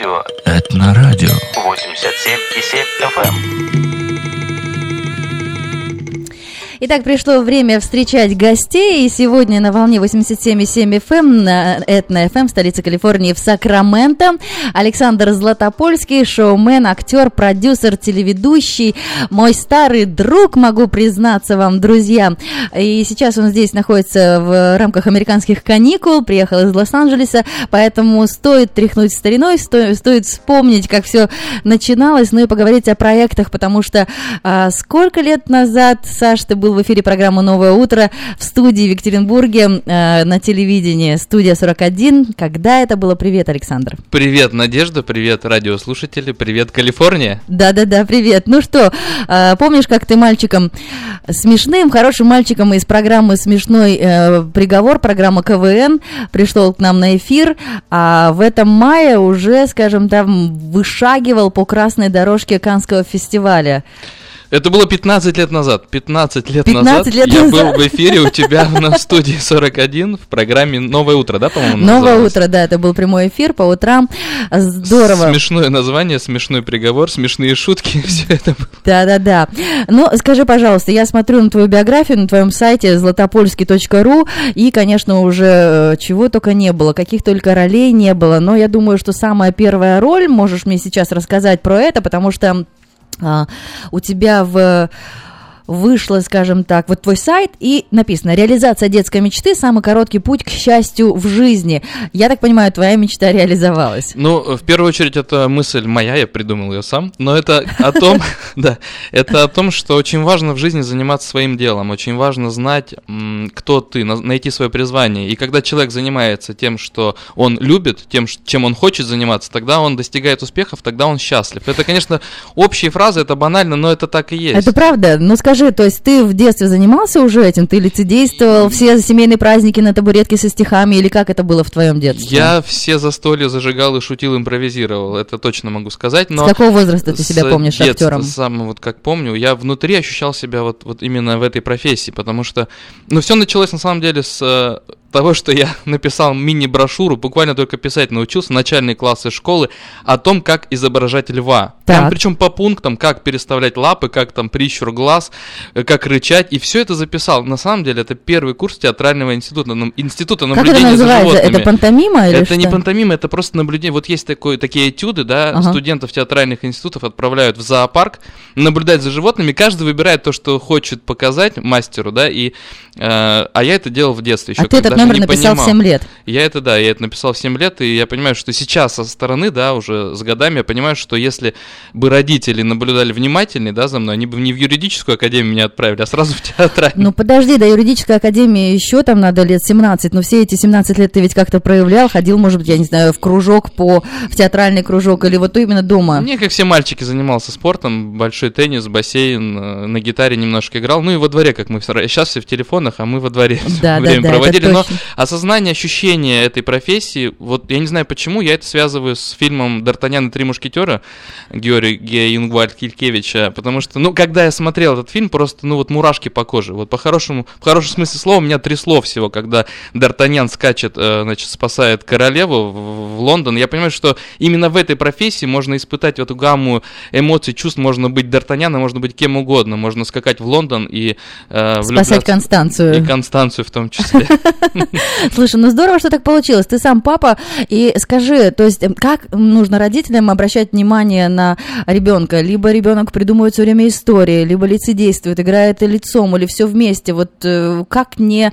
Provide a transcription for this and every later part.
Этнорадио. Этнорадио. 87,7 FM. Итак, пришло время встречать гостей. И сегодня на волне 87,7 FM на Этно FM в столице Калифорнии в Сакраменто. Александр Златопольский, шоумен, актер, продюсер, телеведущий. Мой старый друг, могу признаться вам, друзья. И сейчас он здесь находится в рамках американских каникул. Приехал из Лос-Анджелеса, поэтому стоит тряхнуть стариной, стоит, стоит вспомнить, как все начиналось, ну и поговорить о проектах, потому что а, сколько лет назад, Саш, ты был в эфире программы «Новое утро» в студии в Екатеринбурге э, на телевидении, студия 41. Когда это было? Привет, Александр. Привет, Надежда, привет, радиослушатели, привет, Калифорния. Да-да-да, привет. Ну что, э, помнишь, как ты мальчиком смешным, хорошим мальчиком из программы «Смешной э, приговор», программа КВН, пришел к нам на эфир, а в этом мае уже, скажем, там вышагивал по красной дорожке Канского фестиваля. Это было 15 лет назад. 15 лет 15 назад лет я назад. был в эфире у тебя на студии 41 в программе «Новое утро», да, по-моему, Новое называлось? утро, да, это был прямой эфир по утрам. Здорово. Смешное название, смешной приговор, смешные шутки, все это было. Да-да-да. Ну, скажи, пожалуйста, я смотрю на твою биографию на твоем сайте златопольский.ру, и, конечно, уже э, чего только не было, каких только ролей не было, но я думаю, что самая первая роль, можешь мне сейчас рассказать про это, потому что у тебя в вышло, скажем так, вот твой сайт, и написано «Реализация детской мечты – самый короткий путь к счастью в жизни». Я так понимаю, твоя мечта реализовалась. Ну, в первую очередь, это мысль моя, я придумал ее сам, но это о том, да, это о том, что очень важно в жизни заниматься своим делом, очень важно знать, кто ты, на- найти свое призвание. И когда человек занимается тем, что он любит, тем, чем он хочет заниматься, тогда он достигает успехов, тогда он счастлив. Это, конечно, общие фразы, это банально, но это так и есть. Это правда. Ну скажи, то есть ты в детстве занимался уже этим? Ты лицедействовал все семейные праздники на табуретке со стихами? Или как это было в твоем детстве? Я все застолья зажигал и шутил, импровизировал, это точно могу сказать, но... С какого возраста ты себя с помнишь детства актером? самого, вот как помню, я внутри ощущал себя вот, вот именно в этой профессии, потому что, ну, все началось на самом деле с э, того, что я написал мини-брошюру, буквально только писать научился, начальные классы школы, о том, как изображать льва. Так. причем по пунктам, как переставлять лапы, как там прищур глаз, э, как рычать, и все это записал. На самом деле, это первый курс театрального института, института Как наблюдения это за называется? животными. Это пантомима или Это что? не пантомима, это просто наблюдение. Вот есть такой, такие этюды, да, Ага. студентов театральных институтов отправляют в зоопарк, наблюдать за животными, каждый выбирает то, что хочет показать мастеру, да, и, э, а я это делал в детстве еще, А ты этот даже номер не написал в понимал. 7 лет. Я это, да, я это написал в 7 лет, и я понимаю, что сейчас со стороны, да, уже с годами, я понимаю, что если бы родители наблюдали внимательнее, да, за мной, они бы не в юридическую академию меня отправили, а сразу в театральную. Ну подожди, до юридической академии еще там надо лет 17, но все эти 17 лет ты ведь как-то проявлял, ходил, может быть, я не знаю, в кружок по, в театральный кружок или вот именно дома. Не, как все мальчики, занимался спортом, большой теннис, бассейн, э, на гитаре немножко играл, ну и во дворе, как мы все, сейчас все в телефонах, а мы во дворе Да, время да, проводили, но. Осознание, ощущение этой профессии, вот я не знаю почему, я это связываю с фильмом «Д'Артаньян и три мушкетера» Георгия Юнгвальд Килькевича, потому что, ну, когда я смотрел этот фильм, просто, ну, вот мурашки по коже, вот по-хорошему, в хорошем смысле слова, меня трясло всего, когда Д'Артаньян скачет, э, значит, спасает королеву в, в Лондон, я понимаю, что именно в этой профессии можно испытать эту гамму эмоций, чувств, можно быть Д'Артаньяном, можно быть кем угодно, можно скакать в Лондон и э, Спасать Констанцию. И Констанцию в том числе. Слушай, ну здорово, что так получилось. Ты сам папа, и скажи, то есть, эм, как нужно родителям обращать внимание на ребенка? Либо ребенок придумывает все время истории, либо лицедействует, играет лицом, или все вместе. Вот э, как не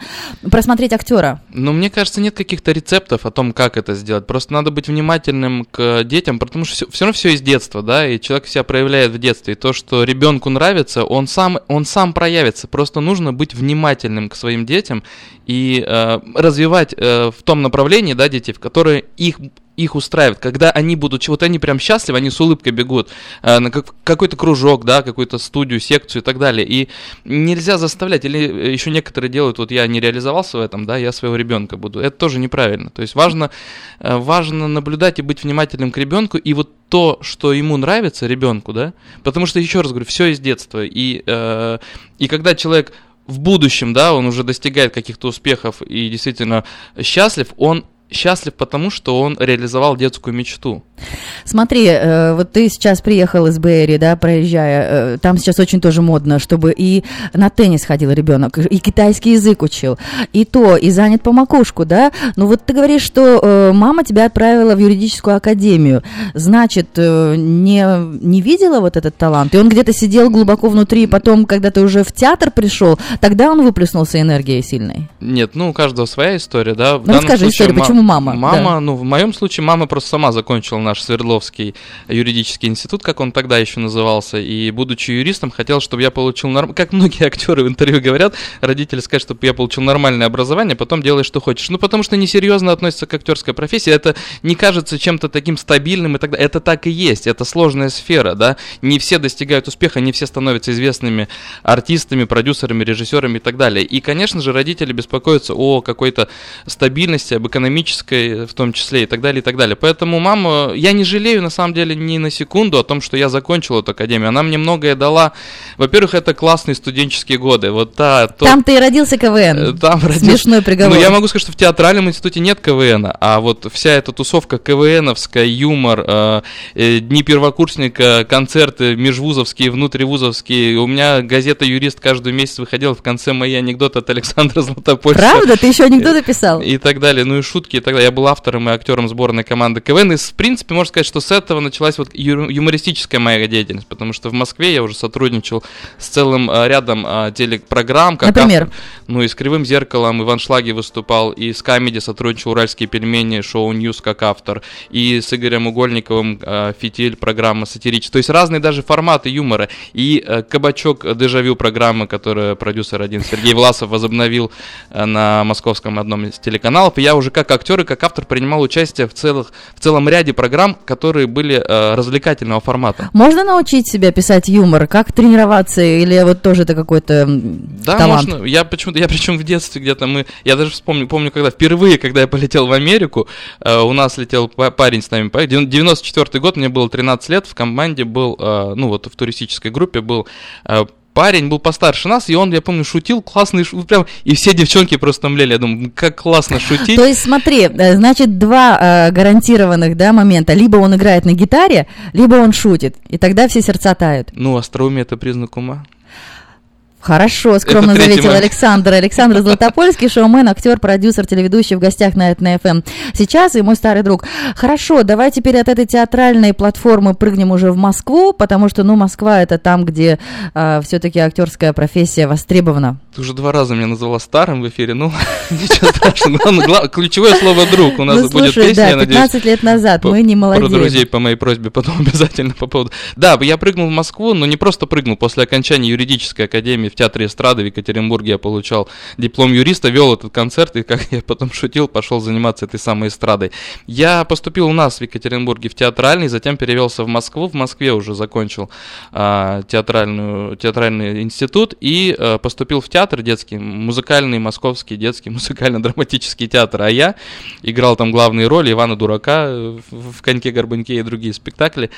просмотреть актера? Но мне кажется, нет каких-то рецептов о том, как это сделать. Просто надо быть внимательным к детям, потому что все, равно все из детства, да, и человек себя проявляет в детстве. И то, что ребенку нравится, он сам, он сам проявится. Просто нужно быть внимательным к своим детям и э, развивать э, в том направлении, да, детей, в которые их их устраивает, когда они будут, вот они прям счастливы, они с улыбкой бегут э, на как- какой-то кружок, да, какую-то студию, секцию и так далее. И нельзя заставлять, или еще некоторые делают, вот я не реализовался в этом, да, я своего ребенка буду. Это тоже неправильно. То есть важно, э, важно наблюдать и быть внимательным к ребенку, и вот то, что ему нравится ребенку, да, потому что, еще раз говорю, все из детства. И, э, и когда человек в будущем, да, он уже достигает каких-то успехов и действительно счастлив, он счастлив потому, что он реализовал детскую мечту. Смотри, э, вот ты сейчас приехал из Бэйри, да, проезжая, э, там сейчас очень тоже модно, чтобы и на теннис ходил ребенок, и китайский язык учил, и то, и занят по макушку, да. Ну вот ты говоришь, что э, мама тебя отправила в юридическую академию, значит, не, не видела вот этот талант, и он где-то сидел глубоко внутри, и потом, когда ты уже в театр пришел, тогда он выплеснулся энергией сильной? Нет, ну у каждого своя история, да. В ну расскажи случае, историю, почему мама? Мама, да. ну в моем случае мама просто сама закончила наш Свердловский юридический институт, как он тогда еще назывался, и будучи юристом, хотел, чтобы я получил, норм... как многие актеры в интервью говорят, родители скажут, чтобы я получил нормальное образование, потом делай, что хочешь. Ну, потому что несерьезно относится к актерской профессии, это не кажется чем-то таким стабильным и так далее. Это так и есть, это сложная сфера, да. Не все достигают успеха, не все становятся известными артистами, продюсерами, режиссерами и так далее. И, конечно же, родители беспокоятся о какой-то стабильности, об экономической в том числе и так далее, и так далее. Поэтому мама, я не жалею на самом деле ни на секунду о том, что я закончил эту академию. Она мне многое дала. Во-первых, это классные студенческие годы. Вот та, то... Там ты и родился КВН. Э, там родился... Смешной приговор. Ну, я могу сказать, что в театральном институте нет КВН, а вот вся эта тусовка КВНовская, юмор, э, э, дни первокурсника, концерты межвузовские, внутривузовские. У меня газета «Юрист» каждый месяц выходила в конце мои анекдоты от Александра Златопольца. Правда? Ты еще анекдоты писал? И так далее. Ну и шутки и так далее. Я был автором и актером сборной команды КВН. И, в принципе, можно сказать, что с этого началась вот юмористическая моя деятельность, потому что в Москве я уже сотрудничал с целым а, рядом а, телепрограмм. Как Например? Автор, ну и с «Кривым зеркалом» и в «Аншлаге» выступал, и с «Comedy» сотрудничал «Уральские пельмени», шоу «News» как автор, и с Игорем Угольниковым а, «Фитиль» программа сатирическая. То есть разные даже форматы юмора. И а, «Кабачок» «Дежавю» программы, которую продюсер один Сергей Власов возобновил а, на московском одном из телеканалов. И я уже как актер и как автор принимал участие в, целых, в целом ряде программ, которые были э, развлекательного формата. Можно научить себя писать юмор? Как тренироваться? Или вот тоже это какой-то да, талант? можно. Я почему-то, я причем в детстве где-то мы, я даже вспомню, помню, когда впервые, когда я полетел в Америку, э, у нас летел парень с нами, 94 год, мне было 13 лет, в команде был, э, ну вот в туристической группе был э, парень был постарше нас, и он, я помню, шутил классный, прям, и все девчонки просто млели, я думаю, как классно шутить. То есть смотри, э, значит, два э, гарантированных, да, момента, либо он играет на гитаре, либо он шутит, и тогда все сердца тают. Ну, остроумие – это признак ума. Хорошо, скромно заметил Александр. Александр Златопольский, шоумен, актер, продюсер, телеведущий в гостях на ЭТН ФМ. Сейчас и мой старый друг. Хорошо, давай теперь от этой театральной платформы прыгнем уже в Москву, потому что, ну, Москва это там, где э, а, все-таки актерская профессия востребована. Ты уже два раза меня назвала старым в эфире, ну, ничего страшного. ключевое слово «друг» у нас ну, будет песня, да, я надеюсь. 15 лет назад, мы не молодеем. Про друзей по моей просьбе потом обязательно по поводу... Да, я прыгнул в Москву, но не просто прыгнул, после окончания юридической академии в Театре эстрады в Екатеринбурге я получал диплом юриста, вел этот концерт, и, как я потом шутил, пошел заниматься этой самой эстрадой. Я поступил у нас в Екатеринбурге в театральный, затем перевелся в Москву, в Москве уже закончил а, театральную, театральный институт и а, поступил в театр детский, музыкальный московский детский музыкально-драматический театр, а я играл там главные роли Ивана Дурака в, в «Коньке-горбуньке» и другие спектакли.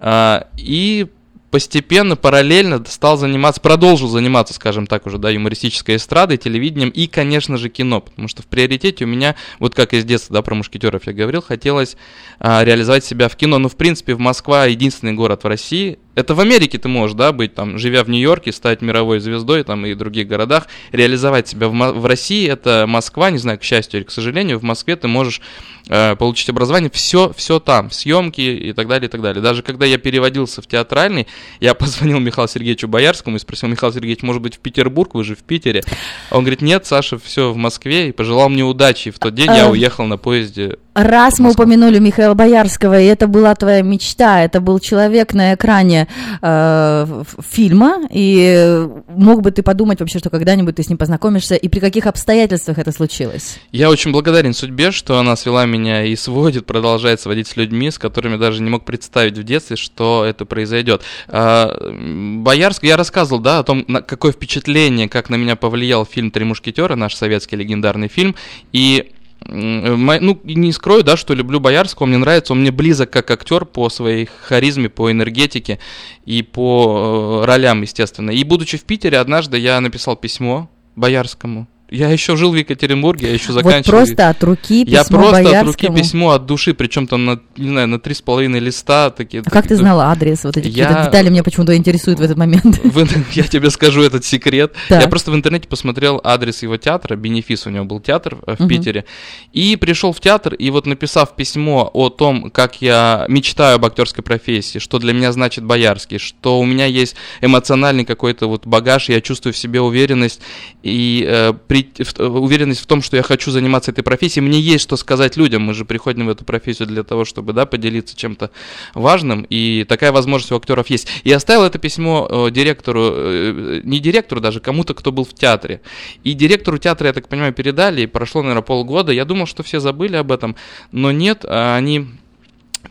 А, и постепенно, параллельно стал заниматься, продолжил заниматься, скажем так, уже, да, юмористической эстрадой, телевидением и, конечно же, кино, потому что в приоритете у меня, вот как из детства, да, про мушкетеров я говорил, хотелось а, реализовать себя в кино, ну, в принципе, в Москва единственный город в России, это в Америке ты можешь, да, быть там, живя в Нью-Йорке, стать мировой звездой там и других городах, реализовать себя в, в России, это Москва, не знаю, к счастью или к сожалению, в Москве ты можешь э, получить образование, все, все там, съемки и так далее, и так далее. Даже когда я переводился в театральный, я позвонил Михаилу Сергеевичу Боярскому и спросил, Михаил Сергеевич, может быть, в Петербург, вы же в Питере? Он говорит, нет, Саша, все в Москве, и пожелал мне удачи. И в тот день я э, уехал на поезде Раз мы упомянули Михаила Боярского, и это была твоя мечта, это был человек на экране э, фильма, и мог бы ты подумать вообще, что когда-нибудь ты с ним познакомишься, и при каких обстоятельствах это случилось? Я очень благодарен судьбе, что она свела меня и сводит, продолжает сводить с людьми, с которыми даже не мог представить в детстве, что это произойдет. А, Боярский, я рассказывал, да, о том, на какое впечатление, как на меня повлиял фильм «Три мушкетера», наш советский легендарный фильм, и ну, не скрою, да, что люблю Боярского, мне нравится, он мне близок как актер по своей харизме, по энергетике и по э, ролям, естественно. И будучи в Питере, однажды я написал письмо Боярскому, я еще жил в Екатеринбурге, я еще Вот заканчивал. просто от руки письмо я просто от руки Боярскому. письмо от души, причем там на, не знаю, на три с половиной листа такие. А как ты знал адрес? Вот эти Я- детали меня почему-то интересуют в этот момент. В я тебе скажу этот секрет. Так. Я просто в интернете посмотрел адрес его театра, Бенефис у него был театр э, в Мгм. Питере, и пришел в театр, и вот написав письмо о том, как я мечтаю об актерской профессии, что для меня значит Боярский, что у меня есть эмоциональный какой-то вот багаж, я чувствую в себе уверенность и э, при- уверенность в том, что я хочу заниматься этой профессией, мне есть что сказать людям, мы же приходим в эту профессию для того, чтобы, да, поделиться чем-то важным, и такая возможность у актеров есть. И оставил это письмо э, директору, э, не директору даже, кому-то, кто был в театре. И директору театра, я так понимаю, передали, и прошло, наверное, полгода. Я думал, что все забыли об этом, но нет, а они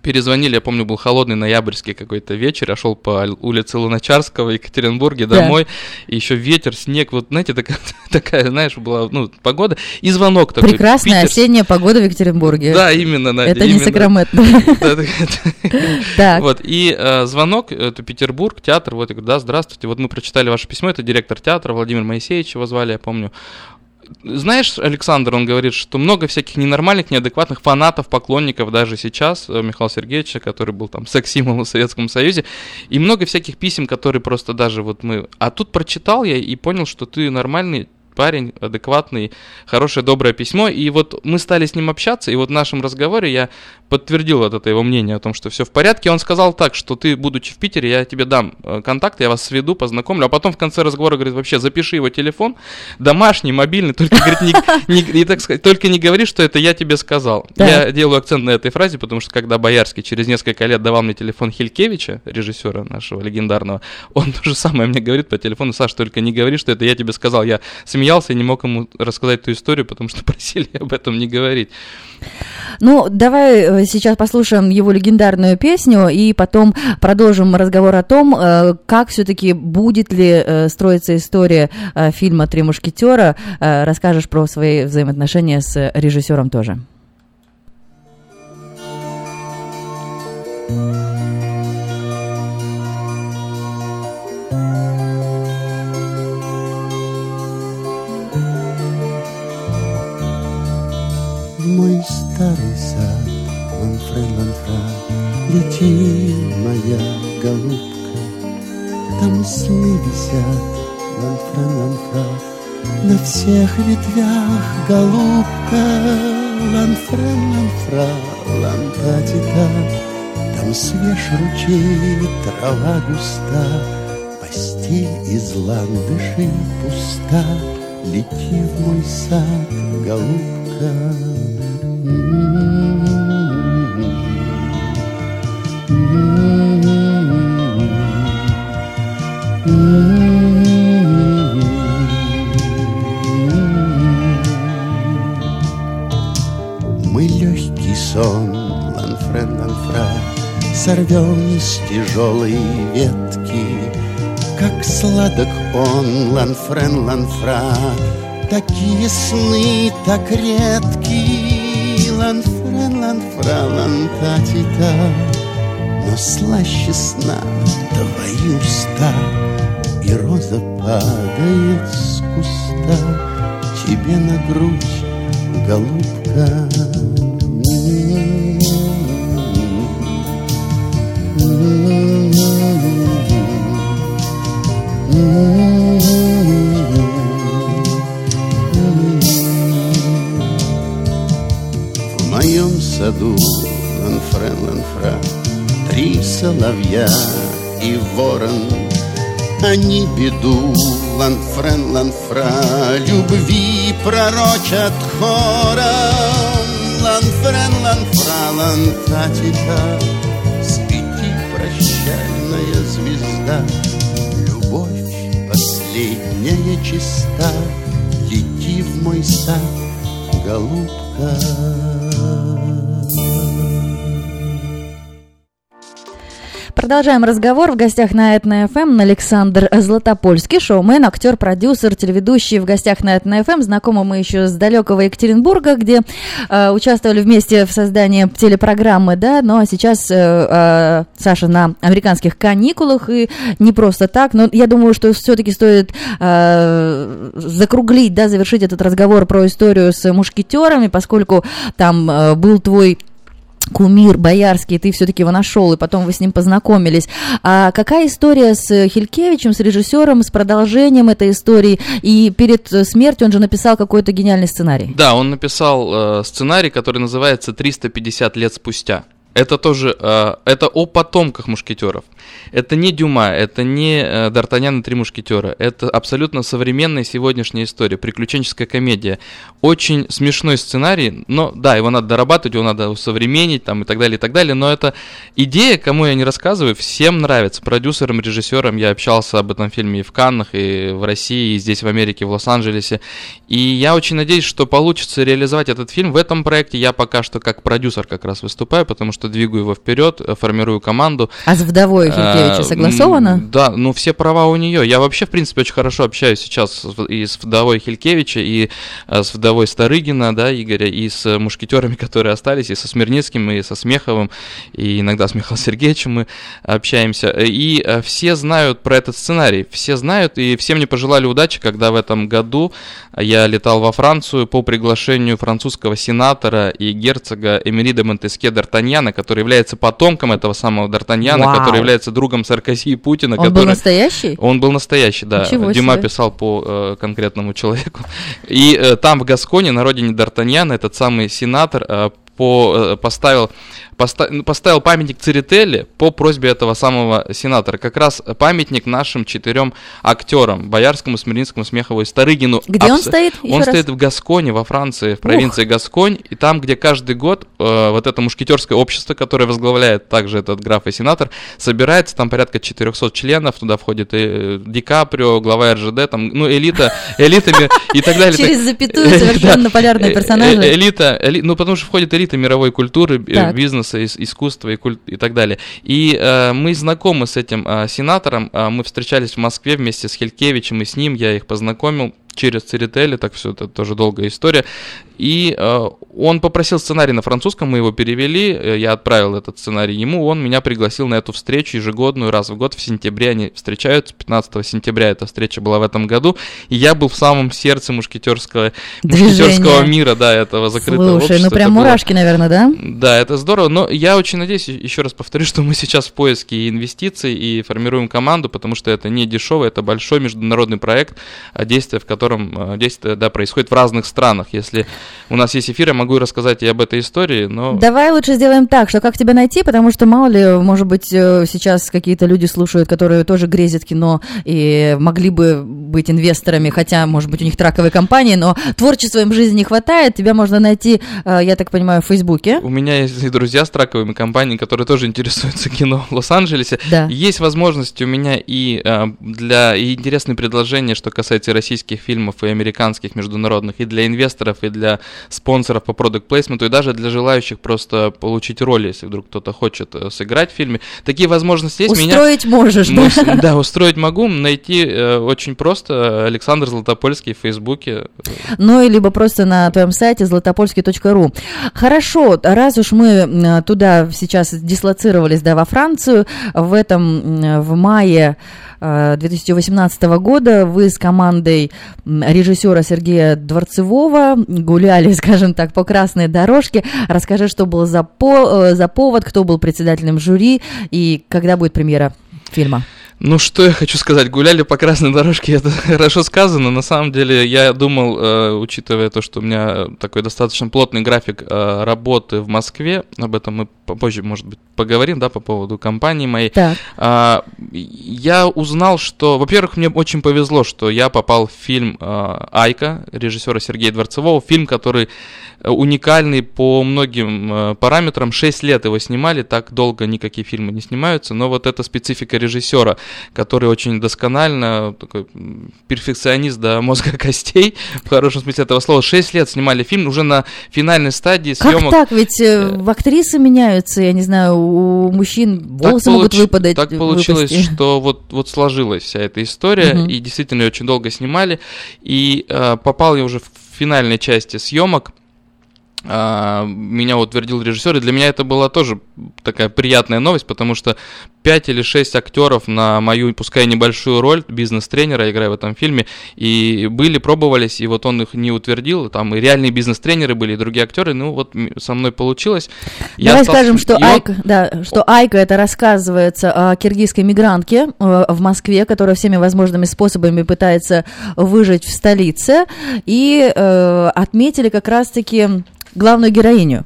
перезвонили, я помню, был холодный ноябрьский какой-то вечер, я шел по улице Луначарского в Екатеринбурге Да. домой, и еще ветер, снег, вот, знаете, такая, такая, знаешь, была, ну, погода, и звонок такой. Прекрасная питерский. осенняя погода в Екатеринбурге. Да, именно, Надя, Это не именно. Сакраменто. Да, да, да. Так. Вот, и э, звонок, это Петербург, театр, вот, я говорю, да, здравствуйте, вот мы прочитали ваше письмо, это директор театра, Владимир Моисеевич его звали, я помню. Знаешь, Александр, он говорит, что много всяких ненормальных, неадекватных фанатов, поклонников даже сейчас, э, Михаила Сергеевича, который был там секс-символом в Советском Союзе, и много всяких писем, которые просто даже вот мы... А тут прочитал я и понял, что ты нормальный парень, адекватный, хорошее, доброе письмо, и вот мы стали с ним общаться, и вот в нашем разговоре я подтвердил вот это его мнение о том, что все в порядке. Он сказал так, что ты, будучи в Питере, я тебе дам э, контакт, я вас сведу, познакомлю, а потом в конце разговора говорит, вообще запиши его телефон, домашний, мобильный, только, говорит, не, не- и, так сказать, только не говори, что это я тебе сказал. Так. Я делаю акцент на этой фразе, потому что когда Боярский через несколько лет давал мне телефон Хилькевича, режиссера нашего легендарного, он то же самое мне говорит по телефону, Саш, только не говори, что это я тебе сказал. Я смеялся и не мог ему рассказать эту историю, потому что просили об этом не говорить. Ну, давай э, сейчас послушаем его легендарную песню и потом продолжим разговор о том, э, как все-таки будет ли э, строиться история фильма «Три мушкетера». Расскажешь про свои взаимоотношения с режиссером тоже. Старый сад, ланфре, ланфра, Лети, моя голубка, Там сны висят, ланфре, ланфра, На всех ветвях, голубка, Ланфре, ланфра, лантатита, Там свеж ручей, трава густа, Постель из ландышей пуста, Лети в мой сад, голубка. Мы легкий сон, ланфрен, ланфра, Сорвем с тяжелой ветки, Как сладок он, ланфрен, ланфра, Такие сны так редки, Ланфрен, ланфра, лантатита, Но слаще сна твои уста, И роза падает с куста Тебе на грудь, голубка. В саду ланфрен ланфра. Три соловья и ворон Они беду. Ланфрен ланфра Любви пророчат хором. Ланфрен ланфра лантатита Свети, прощальная звезда. Любовь последняя чиста Лети в мой сад, голубка Продолжаем разговор. В гостях на Этно ФМ Александр Златопольский, шоумен, актер, продюсер, телеведущий. В гостях на Этно ФМ. Знакомы мы еще с далекого Екатеринбурга, где э, участвовали вместе в создании телепрограммы, да, ну а сейчас э, э, Саша на американских каникулах, и не просто так, но я думаю, что все-таки стоит э, закруглить, да, завершить этот разговор про историю с мушкетерами, поскольку там э, был твой кумир боярский, ты все-таки его нашел, и потом вы с ним познакомились. А какая история с Хилькевичем, с режиссером, с продолжением этой истории? И перед смертью он же написал какой-то гениальный сценарий. Да, он написал э, сценарий, который называется «350 лет спустя». Это тоже, э, это о потомках мушкетеров. Это не Дюма, это не э, Д'Артаньян и три мушкетера. Это абсолютно современная сегодняшняя история, приключенческая комедия. Очень смешной сценарий, но да, его надо дорабатывать, его надо усовременить там, и так далее, и так далее. Но это идея, кому я не рассказываю, всем нравится. Продюсерам, режиссерам я общался об этом фильме и в Каннах, и в России, и здесь в Америке, в Лос-Анджелесе. И я очень надеюсь, что получится реализовать этот фильм. В этом проекте я пока что как продюсер как раз выступаю, потому что двигаю его вперед, э, формирую команду. А с вдовой Хилькевича согласовано? Да, ну все права у нее. Я вообще, в принципе, очень хорошо общаюсь сейчас и с вдовой Хилькевича, и э, с вдовой Старыгина, да, Игоря, и с мушкетерами, которые остались, и со Смирницким, и со Смеховым, и иногда с Михаилом Сергеевичем мы общаемся. И э, все знают про этот сценарий, все знают, и все мне пожелали удачи, когда в этом году я летал во Францию по приглашению французского сенатора и герцога Эмили де Монтеске Д'Артаньяна, который является потомком этого самого Д'Артаньяна, который является другом Саркози и Путина. Он который... был настоящий? Он был настоящий, да. Ничего Дюма себе. писал по э, конкретному человеку. И э, там, в Гасконе, на родине Д'Артаньяна, этот самый сенатор э, по, э, поставил поста- поставил памятник Церетели по просьбе этого самого сенатора. Как раз памятник нашим четырем актерам, Боярскому, Смирницкому, Смехову и Старыгину. Где он Абс- стоит? Еще Он раз. стоит в Гасконе, во Франции, в провинции Гасконь, и там, где каждый год э, вот это мушкетерское общество, которое возглавляет также этот граф и сенатор, собирается, там порядка 400 членов, туда входит и э, Ди Каприо, глава РЖД, там, ну, элита, элитами и так далее. Через запятую совершенно Да. полярные Э, персонажи. э, Элита, эли- ну потому что входит элита мировой культуры, э, Так. Бизнеса, ис- искусства и, куль- и так далее. И э, мы знакомы с этим э, сенатором, э, мы встречались в Москве вместе с Хелькевичем и с ним, я их познакомил через Церетели, так все это тоже долгая история. И э, он попросил сценарий на французском, мы его перевели, э, я отправил этот сценарий ему, он меня пригласил на эту встречу ежегодную, раз в год, в сентябре они встречаются, 15 сентября эта встреча была в этом году, и я был в самом сердце мушкетерского, Движение. мушкетерского мира, да, этого закрытого Слушай, общества. ну прям Это было- мурашки, наверное, да? Да, это здорово, но я очень надеюсь, еще раз повторю, что мы сейчас в поиске инвестиций и формируем команду, потому что это не дешево, это большой международный проект, а действие в котором а, действие да, происходит в разных странах. Если у нас есть эфир, я могу рассказать и об этой истории, но... Давай лучше сделаем так, что как тебя найти, потому что мало ли, может быть, э, сейчас какие-то люди слушают, которые тоже грезят кино и могли бы быть инвесторами, хотя, может быть, у них траковые компании, но творчества им в жизни не хватает. Тебя можно найти, э, я так понимаю, в Фейсбуке. У меня есть и друзья с траковыми компаниями, которые тоже интересуются кино в Лос-Анджелесе. Да. Есть возможность у меня и а, для и интересные предложения, что касается российских фильмов и американских международных, и для инвесторов, и для спонсоров по продукт плейсменту, и даже для желающих просто получить роль, если вдруг кто-то хочет э, сыграть в фильме. Такие возможности есть. Меня- Устроить можешь, мы да? да, устроить могу. Найти э, очень просто. Александр Златопольский в Фейсбуке. Ну, и либо просто на твоем сайте златопольский.ру. Хорошо, раз уж мы туда сейчас дислоцировались, да, во Францию, в этом, в мае 2018 года вы с командой режиссера Сергея Дворцевого гуляли, скажем так, по красной дорожке. Расскажи, что был за, по- э, за повод, кто был председателем жюри и когда будет премьера фильма. Ну, что я хочу сказать, гуляли по красной дорожке, это хорошо сказано. На самом деле, я думал, э, учитывая то, что у меня такой достаточно плотный график э, работы в Москве, об этом мы попозже, может быть, поговорим, да, по поводу компании моей. Так. А, я узнал, что, во-первых, мне очень повезло, что я попал в фильм а, Айка режиссера Сергея Дворцевого, фильм, который э, уникальный по многим э, параметрам. Шесть лет его снимали, так долго никакие фильмы не снимаются, но вот эта специфика режиссера. который очень досконально, такой перфекционист до мозга костей, в хорошем смысле этого слова. Шесть лет снимали фильм, уже на финальной стадии съемок. Как так? Ведь э, в актрисы меняются, я не знаю, у мужчин волосы так могут получ- выпадать. Так получилось, выпасть. что вот, вот сложилась вся эта история, Мгм. и действительно её очень долго снимали, и э, попал я уже в финальной части съемок. А, меня утвердил режиссер, и для меня это была тоже такая приятная новость, потому что 5 или 6 актеров на мою, пускай небольшую роль бизнес-тренера, играя в этом фильме, и были, пробовались, и вот он их не утвердил, там и реальные бизнес-тренеры были, и другие актеры, ну вот со мной получилось. Я Давай остался- скажем, что и он- Айка, да, что Айка это рассказывается о киргизской мигрантке э, в Москве, которая всеми возможными способами пытается выжить в столице, и э, отметили как раз-таки главную героиню.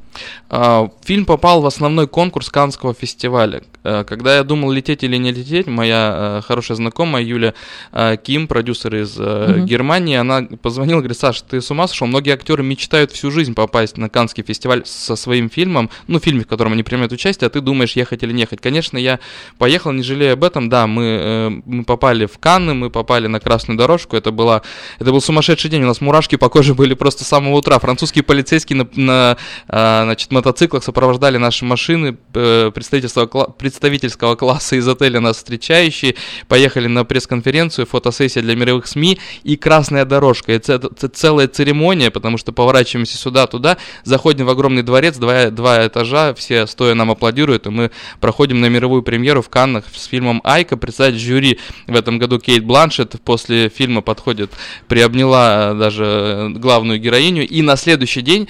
А, Фильм попал в основной конкурс Каннского фестиваля. Э, Когда я думал, лететь или не лететь, моя э, хорошая знакомая Юля э, Ким, продюсер из Мгм. Германии, она позвонила, говорит, Саш, ты с ума сошел? Многие актеры мечтают всю жизнь попасть на Каннский фестиваль со своим фильмом, ну, фильме, в котором они принимают участие, а ты думаешь, ехать или не ехать. Конечно, я поехал, не жалею об этом, да, мы, мы попали в Канны, мы попали на красную дорожку, это, была, это был сумасшедший день, у нас мурашки по коже были просто с самого утра. Французские полицейские на, на, а, значит, мотоциклах сопровождали наши машины, э, представительства, кла- представительского класса из отеля нас встречающие, поехали на пресс-конференцию, фотосессия для мировых СМИ и красная дорожка. Это, это целая церемония, потому что поворачиваемся сюда-туда, заходим в огромный дворец, два, два этажа, все стоя нам аплодируют, и мы проходим на мировую премьеру в Каннах с фильмом «Айка». Представить жюри в этом году Кейт Бланшет после фильма подходит, приобняла э, даже э, главную героиню, и на следующий день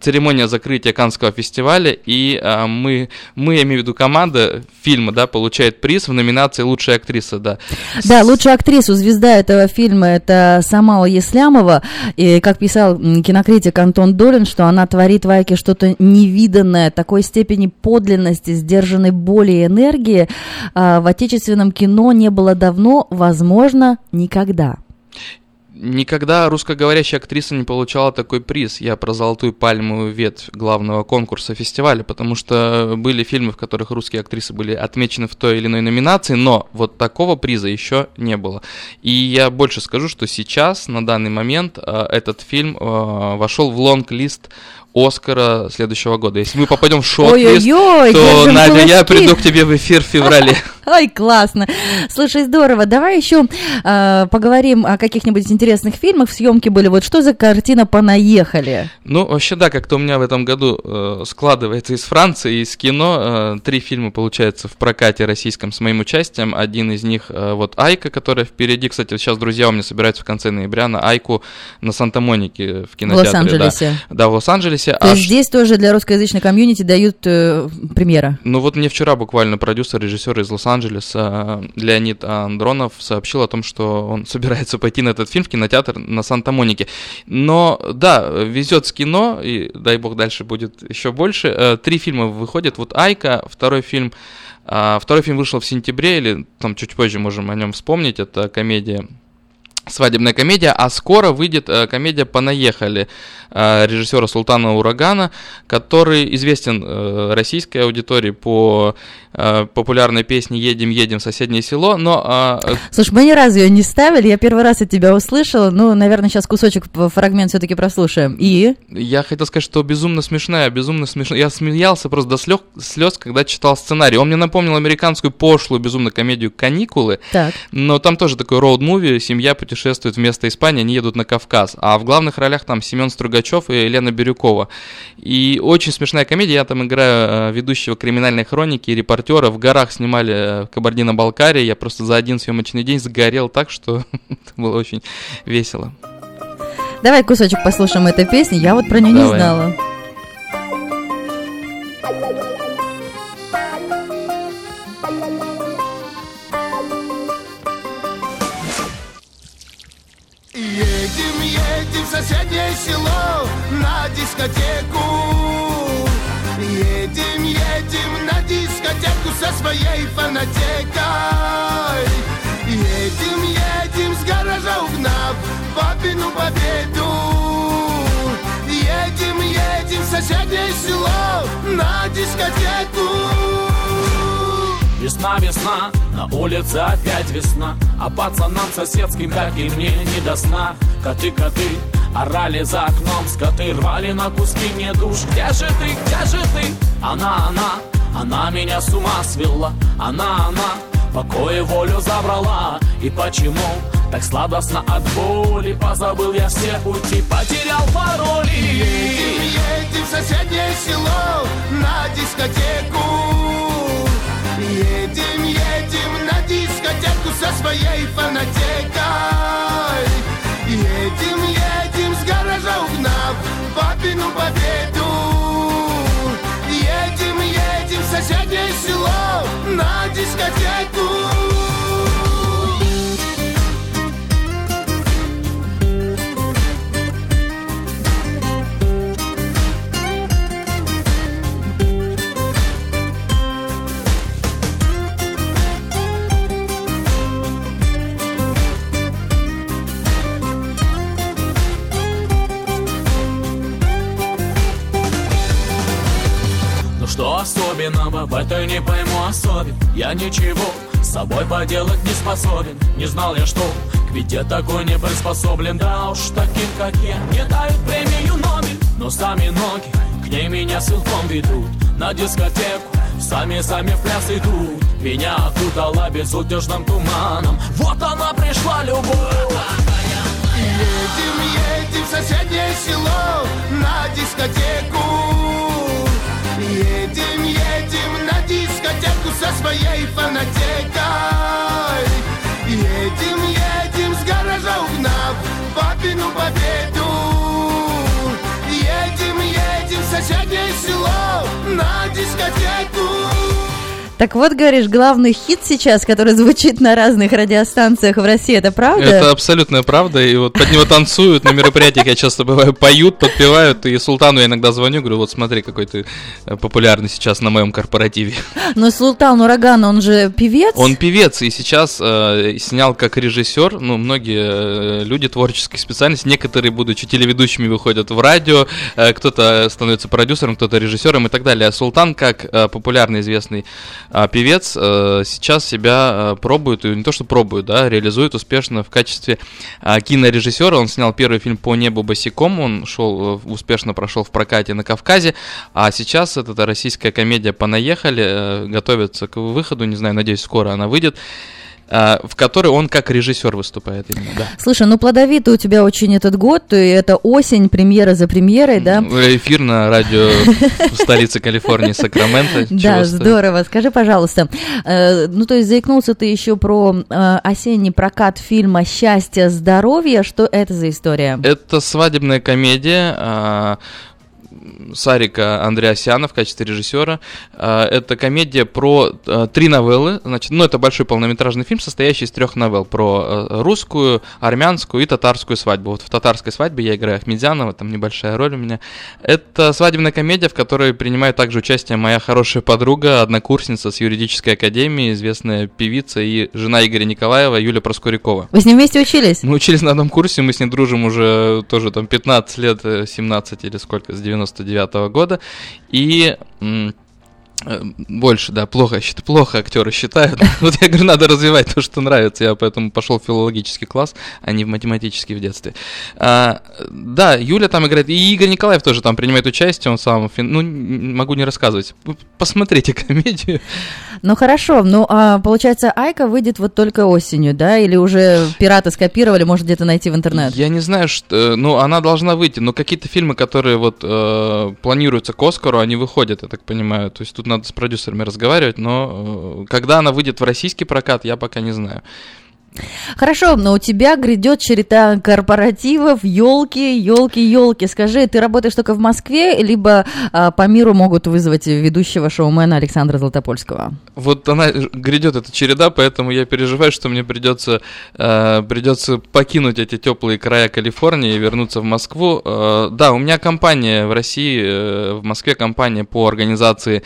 церемония закрытия Каннского фестиваля, и а, мы, мы, я имею в виду команда фильма, да, получает приз в номинации «Лучшая актриса», да. Да, лучшая актрису, звезда этого фильма, это Самала Еслямова. И, как писал кинокритик Антон Долин, что она творит в Айке что-то невиданное, такой степени подлинности, сдержанной боли и энергии а, в отечественном кино не было давно, возможно, никогда. Никогда русскоговорящая актриса не получала такой приз. Я про золотую пальмовую ветвь главного конкурса фестиваля, потому что были фильмы, в которых русские актрисы были отмечены в той или иной номинации, но вот такого приза еще не было. И я больше скажу, что сейчас, на данный момент, э, этот фильм э, вошел в лонг-лист Оскара следующего года. Если мы попадем в Ой-ой-ой, то, Надя, я приду к тебе в эфир в феврале. Ой, классно. Слушай, здорово. Давай еще э, поговорим о каких-нибудь интересных фильмах. В съемке были. Вот что за картина «Понаехали»? Ну, вообще, да, как-то у меня в этом году э, складывается из Франции, из кино. Э, три фильма, получается, в прокате российском с моим участием. Один из них, э, вот, Айка, которая впереди. Кстати, сейчас друзья у меня собираются в конце ноября на Айку на Санта-Монике в В кинотеатре. Лос-Анджелесе. Да, да в Лос-Анджелесе. То А есть здесь тоже для русскоязычной комьюнити дают э, премьера. Ну вот мне вчера буквально продюсер, режиссер из Лос-Анджелеса э, Леонид Андронов сообщил о том, что он собирается пойти на этот фильм в кинотеатр на Санта-Монике. Но да, везет с кино, и дай бог дальше будет еще больше. Э, Три фильма выходят. Вот Айка, второй фильм. а, Второй фильм вышел в сентябре, или там чуть позже можем о нем вспомнить. Это комедия свадебная комедия, а скоро выйдет э, комедия «Понаехали» э, режиссера Султана Урагана, который известен э, российской аудитории по э, популярной песне «Едем, едем в соседнее село», но э, Слушай, мы ни разу ее не ставили, я первый раз от тебя услышала. Ну, наверное, сейчас кусочек, фрагмент все-таки прослушаем. И? я хотел сказать, что безумно смешная, безумно смешная. Я смеялся просто до слез, слез, когда читал сценарий. Он мне напомнил американскую пошлую безумную комедию «Каникулы», Так. Но там тоже такой роуд-муви, семья путешествует вместо Испании, они едут на Кавказ. А в главных ролях там Семен Стругачев и Елена Бирюкова. И очень смешная комедия, я там играю э, ведущего криминальной хроники и репортера. В горах снимали э, в Кабардино-Балкарии, я просто за один съемочный день сгорел так, что это было очень весело. Давай кусочек послушаем этой песни. Я вот про нее не Давай. знала. Село на дискотеку. Едем, едем на дискотеку со своей фанатекой. Едем, едем с гаража угнав папину победу. Едем, едем в соседнее село на дискотеку. Весна, весна, на улице опять весна А пацанам соседским, как и мне, не до сна. Коты, коты, орали за окном Скоты рвали на куски мне душ. Где же ты, где же ты? Она, она, она меня с ума свела. Она, она, покое волю забрала. И почему так сладостно от боли? Позабыл я все пути, потерял пароли Едем, едем в соседнее село на дискотеку. Едем, едем на дискотеку со своей фанатекой. Едем в этой не пойму особен Я ничего с собой поделать не способен. Не знал я, что к беде такой не приспособлен. Да уж таким, как я, не дают премию Нобель Но сами ноги к ней меня силком ведут. На дискотеку Сами-сами в пляс идут. Меня окутала безудержным туманом. Вот она пришла, любовь. Едем, едем в соседнее село на дискотеку. Едем, со своей фанатекой. Едем, едем с гаража угнав папину победу. Едем, едем в соседнее село на дискотеку Так вот, говоришь, главный хит сейчас, который звучит на разных радиостанциях в России, это правда? Это абсолютная правда, и вот под него танцуют на мероприятиях, я часто бываю, поют, подпевают, и Султану я иногда звоню, говорю, вот смотри, какой ты э, популярный сейчас на моем корпоративе. Но Султан Ураган, он же певец? Он певец, и сейчас э, снял как режиссер, ну, многие э, люди творческих специальностей, некоторые, будучи телеведущими, выходят в радио, э, кто-то становится продюсером, кто-то режиссером и так далее. А Султан, как э, популярный, известный э, певец, э, сейчас себя э, пробует, и не то что пробует, да, реализует успешно в качестве э, кинорежиссера. Он снял первый фильм «По небу босиком», он шел, э, успешно прошел в прокате на Кавказе, а сейчас это российская комедия «Понаехали», э, готовится к выходу, не знаю, надеюсь, скоро она выйдет, в которой он как режиссер выступает именно, да. Слушай, ну плодовитый у тебя очень этот год, и это осень, премьера за премьерой, да? Эфир на радио в столице Калифорнии, Сакраменто. Да, здорово. Скажи, пожалуйста, э, ну то есть заикнулся ты еще про э, осенний прокат фильма «Счастье, здоровье». Что это за история? Это свадебная комедия. Сарика Андреасяна в качестве режиссера. А, Это комедия про а, три новеллы. Значит, ну, это большой полнометражный фильм, состоящий из трех новелл про а, русскую, армянскую и татарскую свадьбу. Вот в татарской свадьбе я играю Ахмедзянова, там небольшая роль у меня. Это свадебная комедия, в которой принимает также участие моя хорошая подруга, однокурсница с юридической академии, известная певица и жена Игоря Николаева Юля Проскурякова. Вы с ним вместе учились? Мы учились на одном курсе, мы с ней дружим уже тоже там 15 лет, э, 17 или сколько, с 99 года. И больше, да, плохо, плохо актеры считают. Вот я говорю, надо развивать то, что нравится. Я поэтому пошел в филологический класс, а не в математический в детстве. А, да, Юля там играет, и Игорь Николаев тоже там принимает участие, он сам, ну, могу не рассказывать. Посмотрите комедию. Ну хорошо, ну а получается Айка выйдет вот только осенью, да? Или уже пираты скопировали, может где-то найти в интернет? Я не знаю, что, ну, она должна выйти, но какие-то фильмы, которые вот э, планируются к Оскару, они выходят, я так понимаю. То есть тут надо с продюсерами разговаривать, но э, когда она выйдет в российский прокат, я пока не знаю. Хорошо, но у тебя грядет череда корпоративов, елки, елки, елки. Скажи, ты работаешь только в Москве, либо а, по миру могут вызвать ведущего шоумена Александра Златопольского? Вот она грядет эта череда, поэтому я переживаю, что мне придется, э, придется покинуть эти теплые края Калифорнии и вернуться в Москву. Э, да, у меня компания в России, э, в Москве компания по организации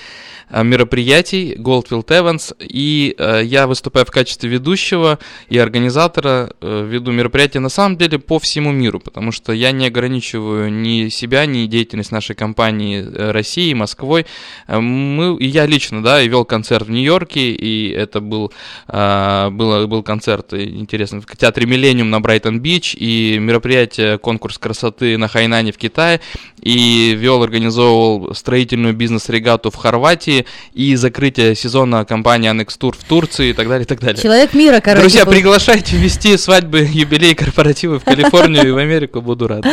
э, мероприятий Goldfield Events, и э, я выступаю в качестве ведущего и и организатора э, веду мероприятия на самом деле по всему миру, потому что я не ограничиваю ни себя, ни деятельность нашей компании э, России, Москвой. Э, Мы, я лично, да, и вел концерт в Нью-Йорке, и это был, а, было, был концерт, интересно, в театре Миллениум на Брайтон-Бич, и мероприятие, конкурс красоты на Хайнане в Китае, и вел, организовывал строительную бизнес-регату в Хорватии, и закрытие сезона компании Annex Tour в Турции, и так далее, и так далее. Человек мира, короче. Друзья, был. приглашайте вести свадьбы, юбилей, корпоративы в Калифорнию и в Америку, буду рад.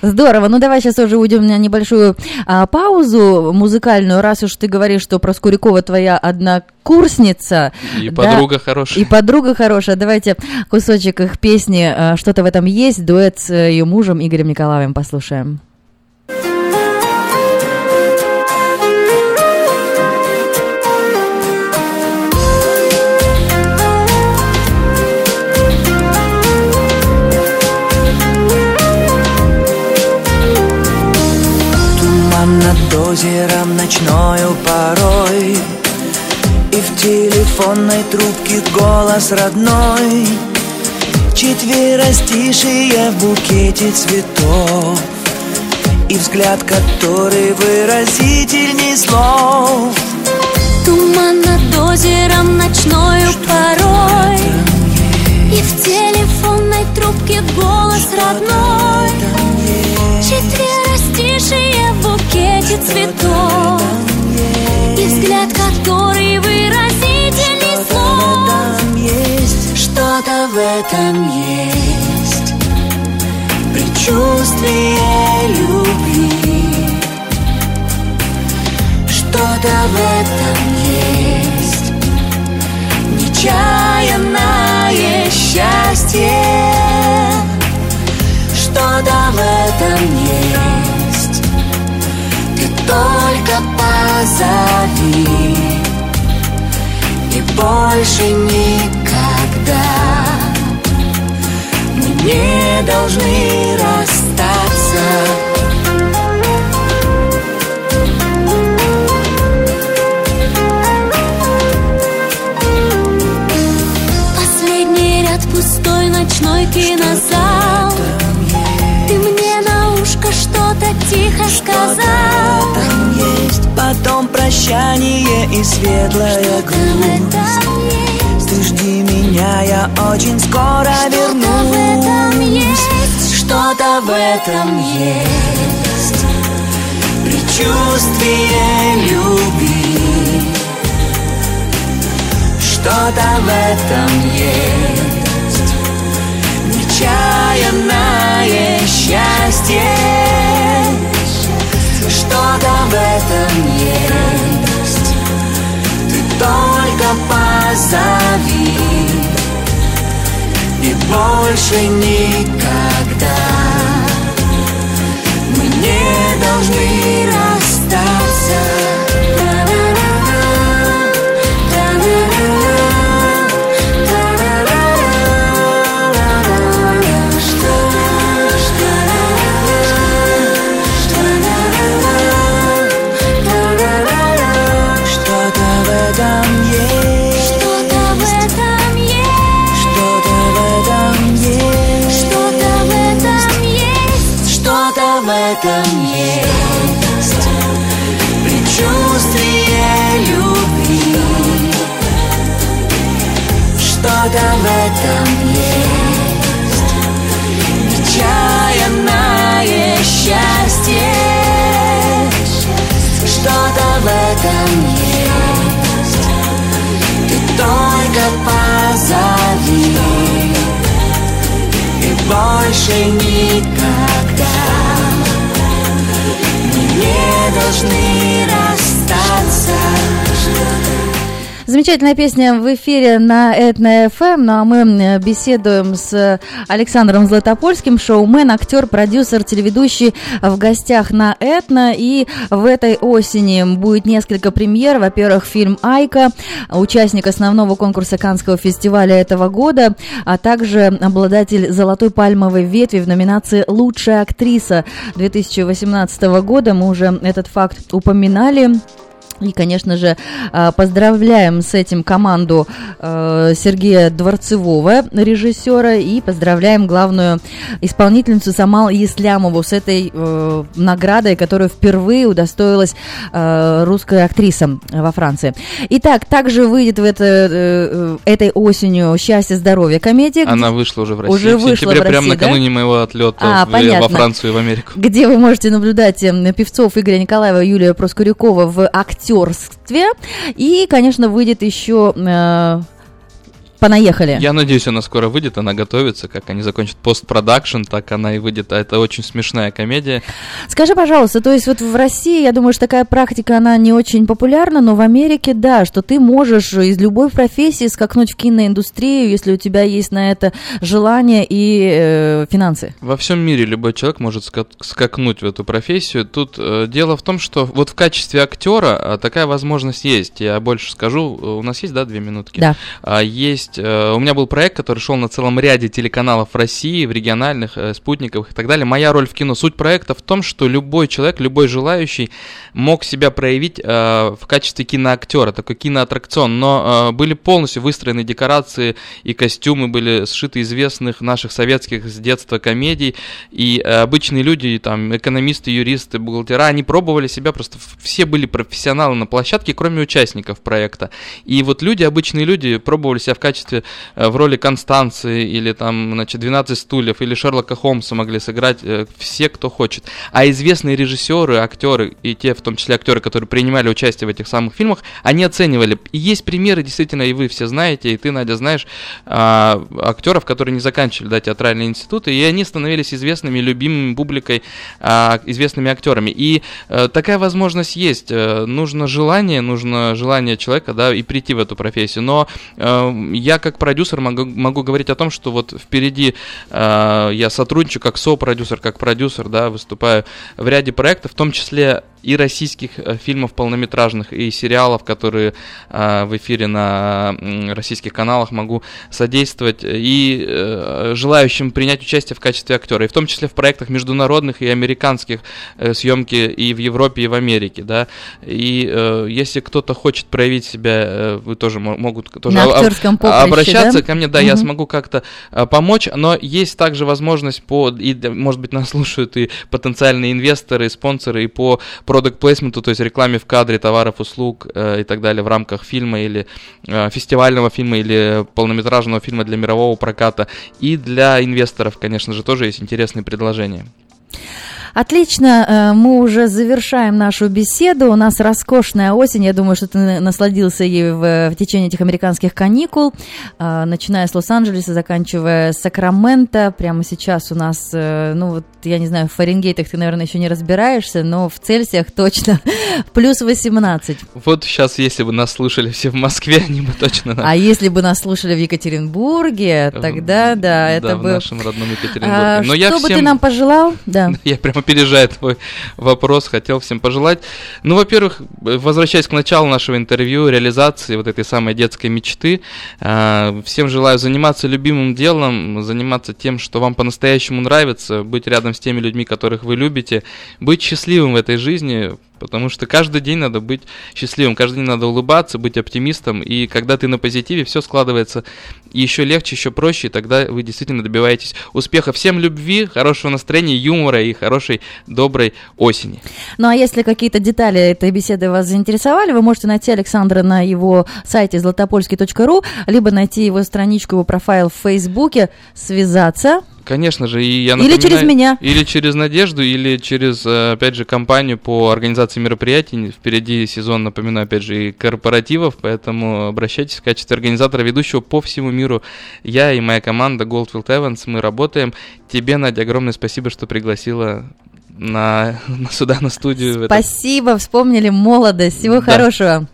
Здорово. Ну, давай сейчас уже уйдем на небольшую а, паузу музыкальную, раз уж ты говоришь, что Проскурякова твоя однокурсница. И да, подруга хорошая. И подруга хорошая. Давайте кусочек их песни а, «Что-то в этом есть», дуэт с э, ее мужем Игорем Николаевым послушаем. Туман над озером ночною порой. И в телефонной трубке голос родной. Четверостишие в букете цветов. И взгляд, который выразительней слов. Туман над озером ночною порой. И в телефонной трубке голос родной. Четверостишие в букете цветов. И взгляд, который выразительней слов Что-то в этом есть. Предчувствие любви. Что-то в этом есть. Нечаянное счастье. Что-то в этом есть только позови. И больше никогда Мы не должны расстаться прощание и светлая грусть Ты жди меня, я очень скоро вернусь. Что-то в этом есть. Предчувствие любви. Что-то в этом есть. Нечаянное счастье Что-то в этом есть. Ты только позови. И больше никогда. Мы не должны расстаться только позови И больше никогда Мы не должны расстаться Замечательная песня в эфире на Этно ФМ, ну а мы беседуем с Александром Златопольским, шоумен, актер, продюсер, телеведущий в гостях на Этно. И в этой осени будет несколько премьер. Во-первых, фильм «Айка», участник основного конкурса Канского фестиваля этого года, а также обладатель «Золотой пальмовой ветви» в номинации «Лучшая актриса» 2018 года. Мы уже этот факт упоминали. И, конечно же, а, поздравляем с этим команду э, Сергея Дворцевого, режиссера, и поздравляем главную исполнительницу Самал Ислямову с этой э, наградой, которую впервые удостоилась э, русская актриса во Франции. Итак, также выйдет в это, этой осенью «Счастье, здоровье» комедия. Она вышла уже в России. Уже в вышла сентябре, в России, прямо да? накануне моего отлета А, в- понятно. во Францию и в Америку. где вы можете наблюдать певцов Игоря Николаева и Юлия Проскурякова в актерстве. И, конечно, выйдет еще э, «Понаехали». Я надеюсь, она скоро выйдет, она готовится, как они закончат постпродакшн, так она и выйдет. А это очень смешная комедия. Скажи, пожалуйста, то есть вот в России, я думаю, что такая практика, она не очень популярна, но в Америке, да, что ты можешь из любой профессии скакнуть в киноиндустрию, если у тебя есть на это желание и э, финансы. Во всем мире любой человек может ска- скакнуть в эту профессию. Тут э, дело в том, что вот в качестве актера э, такая возможность есть. Я больше скажу. Э, У нас есть, да, две минутки? Да. А, Есть. э, У меня был проект, который шел на целом ряде телеканалов России, в региональных, э, спутниковых и так далее. Моя роль в кино. Суть проекта в том, что любой человек, любой желающий мог себя проявить э, в качестве киноактера, такой киноаттракцион. Но э, были полностью выстроены декорации и костюмы были сшиты известных наших советских с детства комедий. И э, обычные люди, там экономисты, юристы, бухгалтера, они пробовали себя, просто все были профессионалы на площадке, кроме участников проекта. И вот люди, обычные люди, пробовали себя в качестве, э, в роли Констанции, или там, значит, 12 стульев, или Шерлока Холмса могли сыграть э, все, кто хочет. А известные режиссеры, актеры, и те, в том числе актеры, которые принимали участие в этих самых фильмах, они оценивали. И есть примеры, действительно, и вы все знаете, и ты, Надя, знаешь, а, актеров, которые не заканчивали да, театральные институты, и они становились известными, любимыми публикой, а, известными актерами. И э, такая возможность есть. Нужно желание, нужно желание человека, да, и прийти в эту профессию. Но я как продюсер могу, могу говорить о том, что вот впереди э, я сотрудничаю как со-продюсер, как продюсер, да, выступаю в ряде проектов, в том числе и российских э, фильмов полнометражных, и сериалов, которые э, в эфире на российских каналах могу содействовать, и э, желающим принять участие в качестве актера, и в том числе в проектах международных и американских съемки и в Европе, и в Америке, да, и если кто-то хочет проявить себя, вы тоже мо- могут тоже На актерском поприще, обращаться да? ко мне, да, я Мгм. смогу как-то помочь, но есть также возможность по, и, может быть, нас слушают и потенциальные инвесторы, и спонсоры, и по продукт плейсменту, то есть рекламе в кадре товаров, услуг э, и так далее в рамках фильма или э, фестивального фильма или полнометражного фильма для мирового проката. И для инвесторов, конечно же, тоже есть интересные предложения. Отлично, э, мы уже завершаем нашу беседу. У нас роскошная осень. Я думаю, что ты на- насладился ей в, в течение этих американских каникул, э, начиная с Лос-Анджелеса, заканчивая Сакраменто. Прямо сейчас у нас, э, ну вот, я не знаю, в Фаренгейтах ты, наверное, еще не разбираешься, но в Цельсиях точно плюс 18. Вот сейчас, если бы нас слушали все в Москве, они бы точно... А если бы нас слушали в Екатеринбурге, тогда да, это в бы... нашем родном Екатеринбурге. А, Но что бы ты нам пожелал? Да. Я прямо опережая твой вопрос, хотел всем пожелать. Ну, во-первых, возвращаясь к началу нашего интервью, реализации вот этой самой детской мечты, э, всем желаю заниматься любимым делом, заниматься тем, что вам по-настоящему нравится, быть рядом с теми людьми, которых вы любите, быть счастливым в этой жизни, потому что каждый день надо быть счастливым, каждый день надо улыбаться, быть оптимистом, и когда ты на позитиве, все складывается еще легче, еще проще, и тогда вы действительно добиваетесь успеха. Всем любви, хорошего настроения, юмора и хорошей, доброй осени. Ну а если какие-то детали этой беседы вас заинтересовали, вы можете найти Александра на его сайте златопольский.ру, либо найти его страничку, его профайл в Фейсбуке, связаться. Конечно же, и я Или напоминаю- через меня. Или через Надежду, или через, э, опять же, компанию по организации мероприятий. Впереди сезон, напоминаю, опять же, и корпоративов, поэтому обращайтесь в качестве организатора ведущего по всему миру. Я и моя команда Goldfield Evans, мы работаем. Тебе, Надя, огромное спасибо, что пригласила на, на сюда, на студию. Спасибо, вспомнили молодость. Всего Да. хорошего.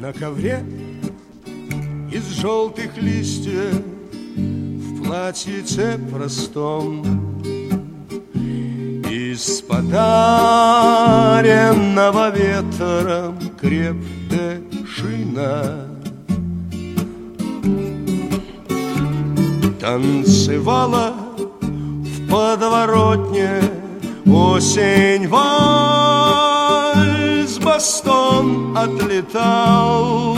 На ковре желтых листьев В платьице простом Из подаренного ветром крепкая шина. Танцевала в подворотне Осень вальс бастон отлетал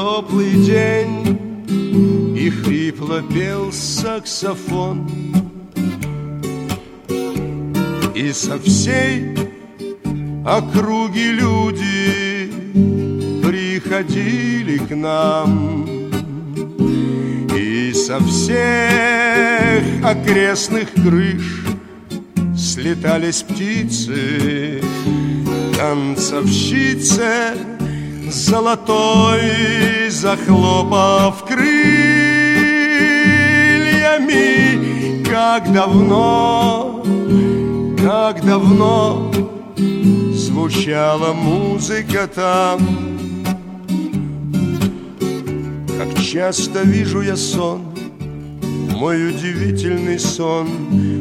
Теплый день и хрипло пел саксофон. И со всей округи люди приходили к нам. И со всех окрестных крыш слетались птицы Танцовщицы золотой захлопав крыльями. Как давно, как давно звучала музыка там. Как часто вижу я сон Мой удивительный сон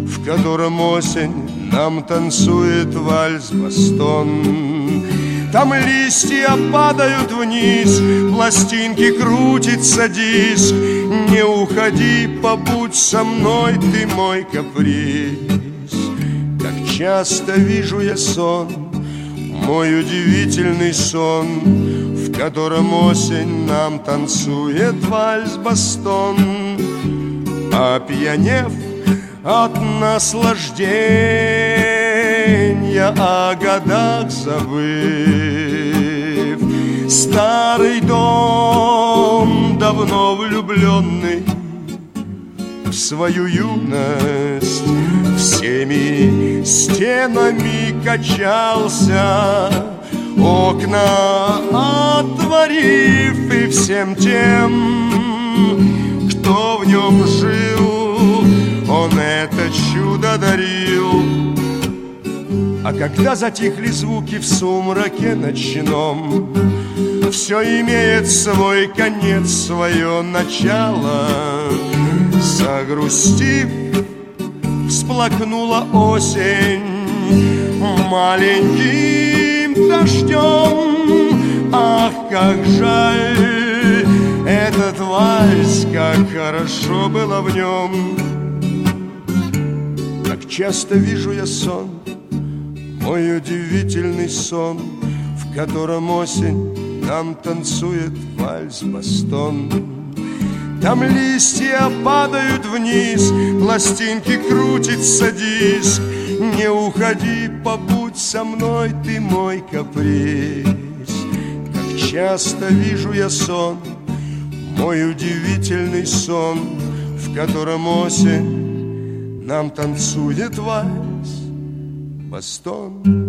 В котором осень нам танцует вальс-бастон Там листья падают вниз Пластинки крутится диск. Не уходи, побудь со мной Ты мой каприз. Как часто вижу я сон Мой удивительный сон В котором осень нам танцует вальс-бастон. Опьянев от наслаждения О годах забыв Старый дом, давно влюбленный В свою юность Всеми стенами качался Окна отворив и всем тем, кто в нем жил, он это чудо дарил. А когда затихли звуки в сумраке ночном, Все имеет свой конец, свое начало. Загрустив, всплакнула осень маленьким дождем. Ах, как жаль этот вальс, как хорошо было в нем. Как часто вижу я сон, мой удивительный сон, В котором осень нам танцует вальс-бастон. Там листья падают вниз, пластинки крутится диск. Не уходи, побудь со мной, ты мой каприз. Как часто вижу я сон, мой удивительный сон, В котором осень нам танцует вальс, бастон.